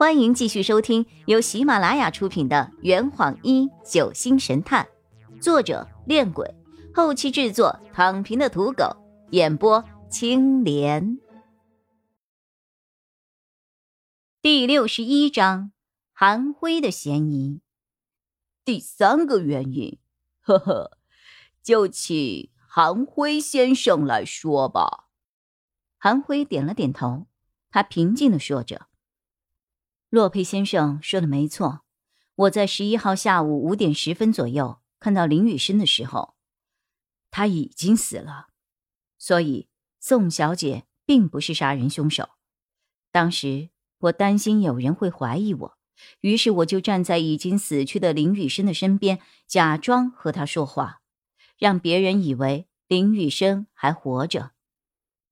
欢迎继续收听由喜马拉雅出品的《圆谎一九星神探》，作者：恋鬼，后期制作：躺平的土狗，演播：青莲。第六十一章：韩辉的嫌疑。第三个原因，呵呵，就请韩辉先生来说吧。韩辉点了点头，他平静的说着。洛佩先生说的没错，我在十一号下午五点十分左右看到林雨生的时候，他已经死了，所以宋小姐并不是杀人凶手。当时我担心有人会怀疑我，于是我就站在已经死去的林雨生的身边，假装和他说话，让别人以为林雨生还活着。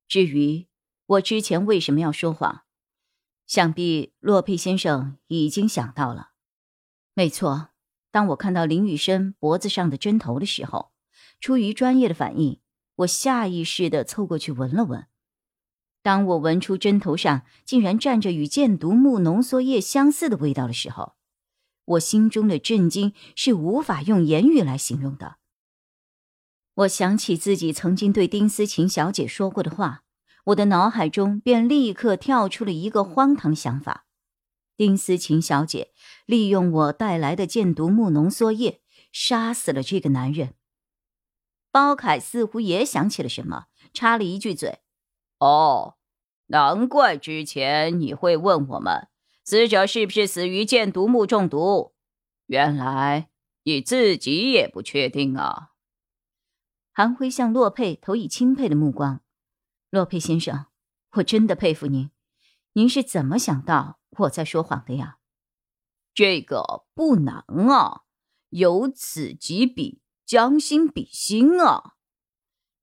至于我之前为什么要说谎？想必洛佩先生已经想到了，没错。当我看到林雨生脖子上的针头的时候，出于专业的反应，我下意识的凑过去闻了闻。当我闻出针头上竟然站着与箭毒木浓缩液相似的味道的时候，我心中的震惊是无法用言语来形容的。我想起自己曾经对丁思琴小姐说过的话。我的脑海中便立刻跳出了一个荒唐想法：丁思琴小姐利用我带来的箭毒木浓缩液杀死了这个男人。包凯似乎也想起了什么，插了一句嘴：“哦，难怪之前你会问我们死者是不是死于箭毒木中毒，原来你自己也不确定啊。”韩辉向洛佩投以钦佩的目光。洛佩先生，我真的佩服您。您是怎么想到我在说谎的呀？这个不难啊，由此即彼，将心比心啊。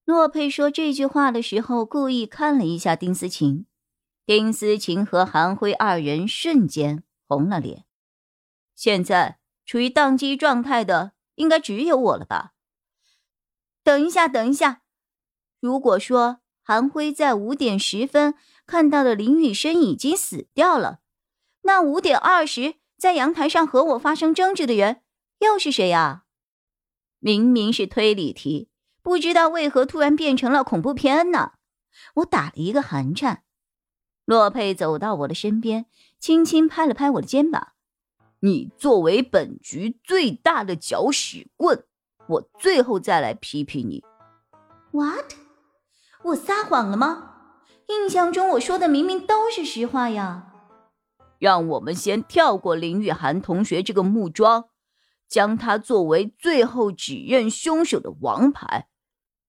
洛佩说这句话的时候，故意看了一下丁思琴。丁思琴和韩辉二人瞬间红了脸。现在处于宕机状态的，应该只有我了吧？等一下，等一下，如果说……韩辉在五点十分看到的林雨生已经死掉了，那五点二十在阳台上和我发生争执的人又是谁呀？明明是推理题，不知道为何突然变成了恐怖片呢？我打了一个寒颤。洛佩走到我的身边，轻轻拍了拍我的肩膀：“你作为本局最大的搅屎棍，我最后再来批评你。” What？我撒谎了吗？印象中我说的明明都是实话呀。让我们先跳过林雨涵同学这个木桩，将他作为最后指认凶手的王牌。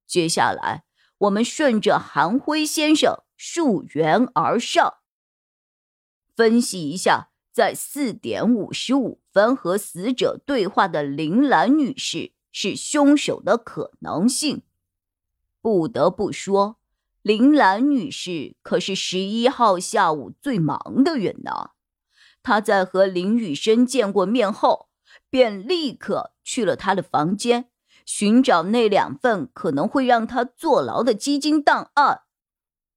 接下来，我们顺着韩辉先生溯源而上，分析一下在四点五十五分和死者对话的林兰女士是凶手的可能性。不得不说，林兰女士可是十一号下午最忙的人呢。她在和林雨生见过面后，便立刻去了他的房间，寻找那两份可能会让他坐牢的基金档案。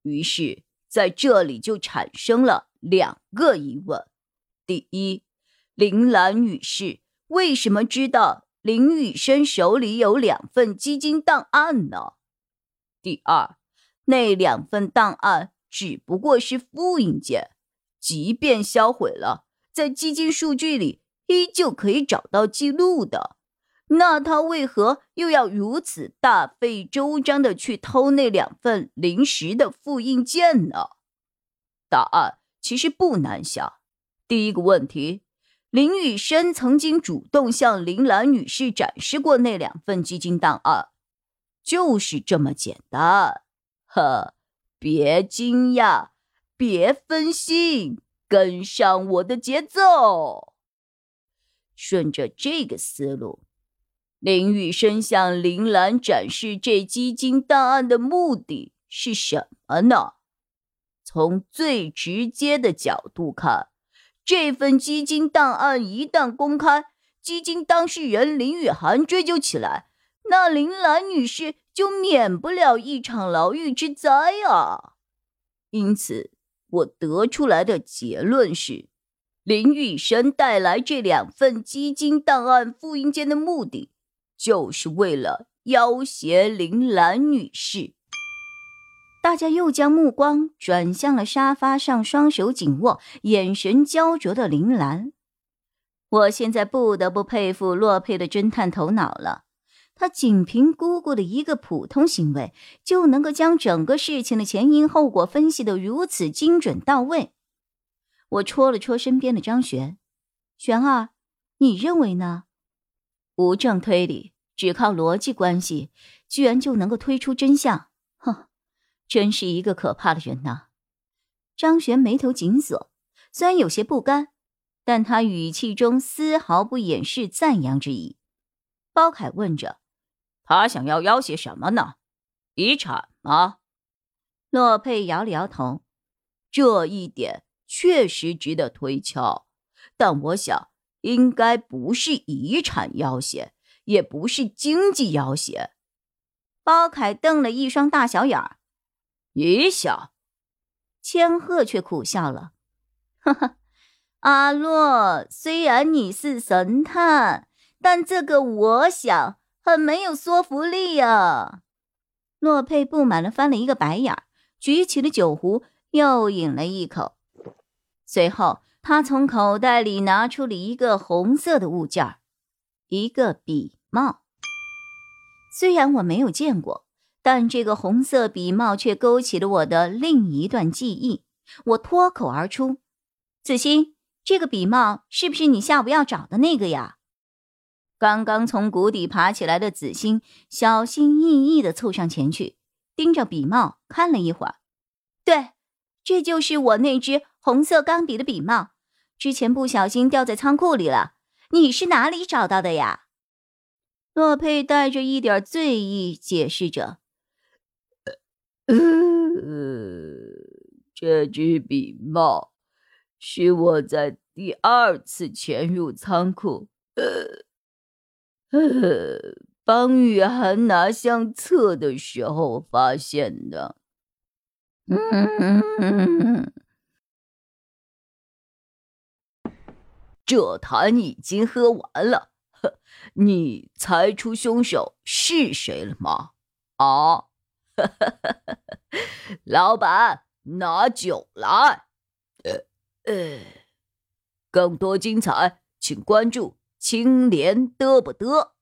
于是，在这里就产生了两个疑问：第一，林兰女士为什么知道林雨生手里有两份基金档案呢？第二，那两份档案只不过是复印件，即便销毁了，在基金数据里依旧可以找到记录的。那他为何又要如此大费周章的去偷那两份临时的复印件呢？答案其实不难想。第一个问题，林雨生曾经主动向林兰女士展示过那两份基金档案。就是这么简单，呵，别惊讶，别分心，跟上我的节奏。顺着这个思路，林雨生向林兰展示这基金档案的目的是什么呢？从最直接的角度看，这份基金档案一旦公开，基金当事人林雨涵追究起来。那林兰女士就免不了一场牢狱之灾啊！因此，我得出来的结论是，林玉生带来这两份基金档案复印件的目的，就是为了要挟林兰女士。大家又将目光转向了沙发上双手紧握、眼神焦灼的林兰。我现在不得不佩服洛佩的侦探头脑了。他仅凭姑姑的一个普通行为，就能够将整个事情的前因后果分析的如此精准到位。我戳了戳身边的张璇，璇儿，你认为呢？无证推理，只靠逻辑关系，居然就能够推出真相？哼，真是一个可怕的人呐！张璇眉头紧锁，虽然有些不甘，但他语气中丝毫不掩饰赞扬之意。包凯问着。他想要要挟什么呢？遗产吗？洛佩摇了摇头，这一点确实值得推敲，但我想应该不是遗产要挟，也不是经济要挟。包凯瞪了一双大小眼儿，你想？千鹤却苦笑了，哈哈，阿洛，虽然你是神探，但这个我想。很没有说服力呀！洛佩不满的翻了一个白眼，举起了酒壶，又饮了一口。随后，他从口袋里拿出了一个红色的物件一个笔帽。虽然我没有见过，但这个红色笔帽却勾起了我的另一段记忆。我脱口而出：“子欣，这个笔帽是不是你下午要找的那个呀？”刚刚从谷底爬起来的子欣小心翼翼地凑上前去，盯着笔帽看了一会儿。对，这就是我那支红色钢笔的笔帽，之前不小心掉在仓库里了。你是哪里找到的呀？洛佩带着一点醉意解释着：“呃，这支笔帽是我在第二次潜入仓库。”呃。呃，帮雨涵拿相册的时候发现的。嗯，这坛已经喝完了，你猜出凶手是谁了吗？啊，老板，拿酒来。呃呃，更多精彩，请关注。青莲得不得？